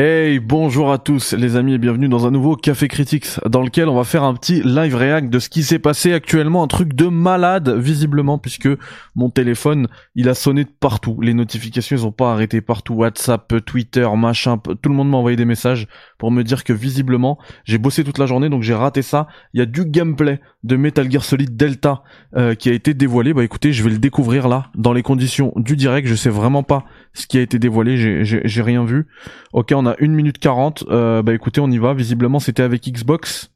Hey, bonjour à tous les amis et bienvenue dans un nouveau Café Critics dans lequel on va faire un petit live react de ce qui s'est passé actuellement, un truc de malade visiblement puisque mon téléphone il a sonné de partout, les notifications ils ont pas arrêté partout, WhatsApp, Twitter, machin, tout le monde m'a envoyé des messages pour me dire que visiblement j'ai bossé toute la journée donc j'ai raté ça, il y a du gameplay de Metal Gear Solid Delta euh, qui a été dévoilé, bah écoutez je vais le découvrir là dans les conditions du direct, je sais vraiment pas ce qui a été dévoilé, j'ai rien vu. Ok on a 1 minute 40. Euh, bah écoutez, on y va. Visiblement, c'était avec Xbox.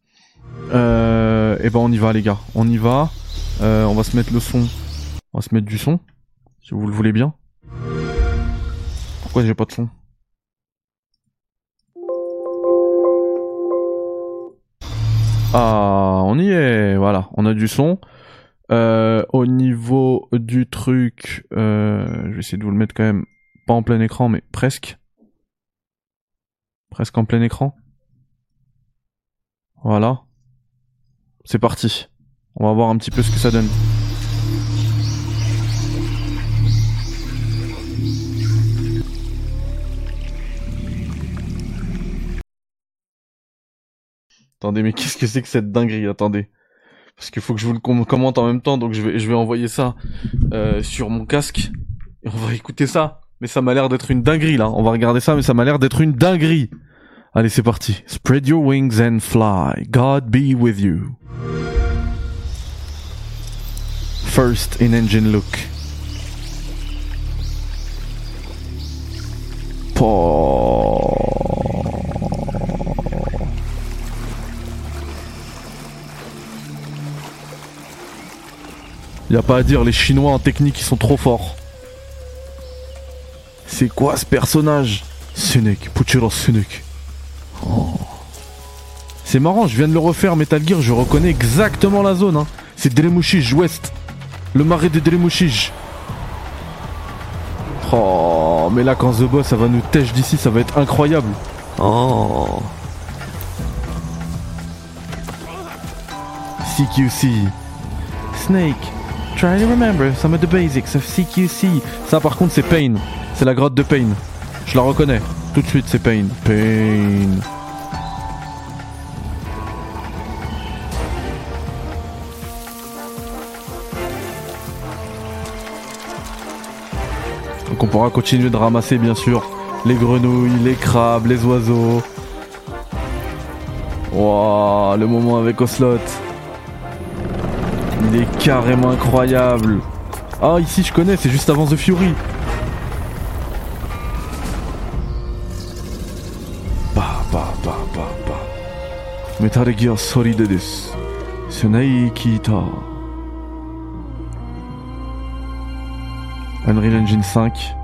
Euh, et ben on y va, les gars. On y va. Euh, on va se mettre le son. On va se mettre du son. Si vous le voulez bien. Pourquoi j'ai pas de son? Ah, on y est. Voilà, on a du son. Au niveau du truc, je vais essayer de vous le mettre quand même pas en plein écran, mais presque. Presque en plein écran. Voilà. C'est parti. On va voir un petit peu ce que ça donne. Attendez, mais qu'est-ce que c'est que cette dinguerie? Attendez. Parce qu'il faut que je vous le commente en même temps, donc je vais, envoyer ça euh, sur mon casque. Et on va écouter ça. Mais ça m'a l'air d'être une dinguerie là. On va regarder ça, mais ça m'a l'air d'être une dinguerie. Allez, c'est parti. Spread your wings and fly. God be with you. First in engine look. Il Y a pas à dire, les Chinois en technique ils sont trop forts. C'est quoi ce personnage Sunek, Puchiro Sunek. Oh. C'est marrant, je viens de le refaire Metal Gear, je reconnais exactement la zone. Hein. C'est Dremushij Ouest. Le marais de Dremushij. Oh, mais là quand The Boss ça va nous têche d'ici, ça va être incroyable. Oh. CQC. Snake. Try to remember some of the basics of CQC. Ça par contre c'est Pain. C'est la grotte de Pain. Je la reconnais. Tout de suite, c'est Pain. Pain. Donc on pourra continuer de ramasser bien sûr les grenouilles, les crabes, les oiseaux. Waouh, le moment avec Oslot. Il est carrément incroyable. Ah ici je connais, c'est juste avant The Fury. Metal Gear Solid Kita. Unreal Engine 5.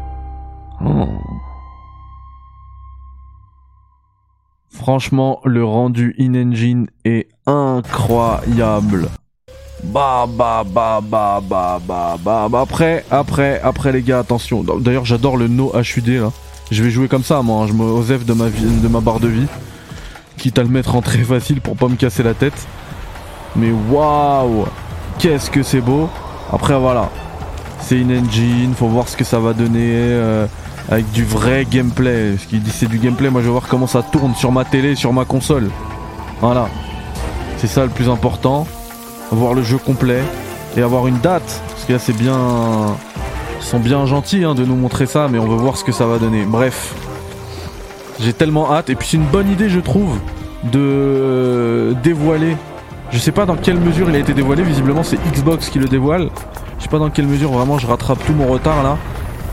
Franchement, le rendu in-engine est incroyable. Bah bah bah bah bah bah bah après après après les gars attention d'ailleurs j'adore le no HUD là je vais jouer comme ça moi hein. je me osef de ma vie, de ma barre de vie quitte à le mettre en très facile pour pas me casser la tête. Mais waouh Qu'est-ce que c'est beau Après voilà, c'est une engine, faut voir ce que ça va donner euh, avec du vrai gameplay. Ce qu'il dit c'est du gameplay, moi je vais voir comment ça tourne sur ma télé, sur ma console. Voilà. C'est ça le plus important. Voir le jeu complet et avoir une date. Parce que là c'est bien... Ils sont bien gentils hein, de nous montrer ça, mais on veut voir ce que ça va donner. Bref, j'ai tellement hâte. Et puis c'est une bonne idée, je trouve, de dévoiler. Je sais pas dans quelle mesure il a été dévoilé. Visiblement, c'est Xbox qui le dévoile. Je sais pas dans quelle mesure vraiment je rattrape tout mon retard là.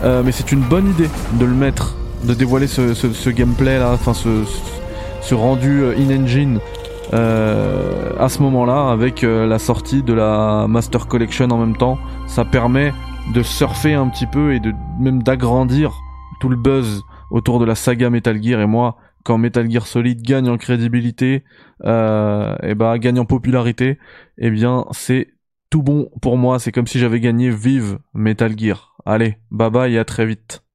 Euh, mais c'est une bonne idée de le mettre, de dévoiler ce, gameplay là, enfin ce, rendu euh, in-engine euh, à ce moment-là avec la sortie de la Master Collection en même temps. Ça permet de surfer un petit peu et de même d'agrandir tout le buzz autour de la saga Metal Gear. Et moi quand Metal Gear Solid gagne en crédibilité euh, et bah gagne en popularité eh bien c'est tout bon pour moi. C'est comme si j'avais gagné vive Metal Gear. Allez bye bye et à très vite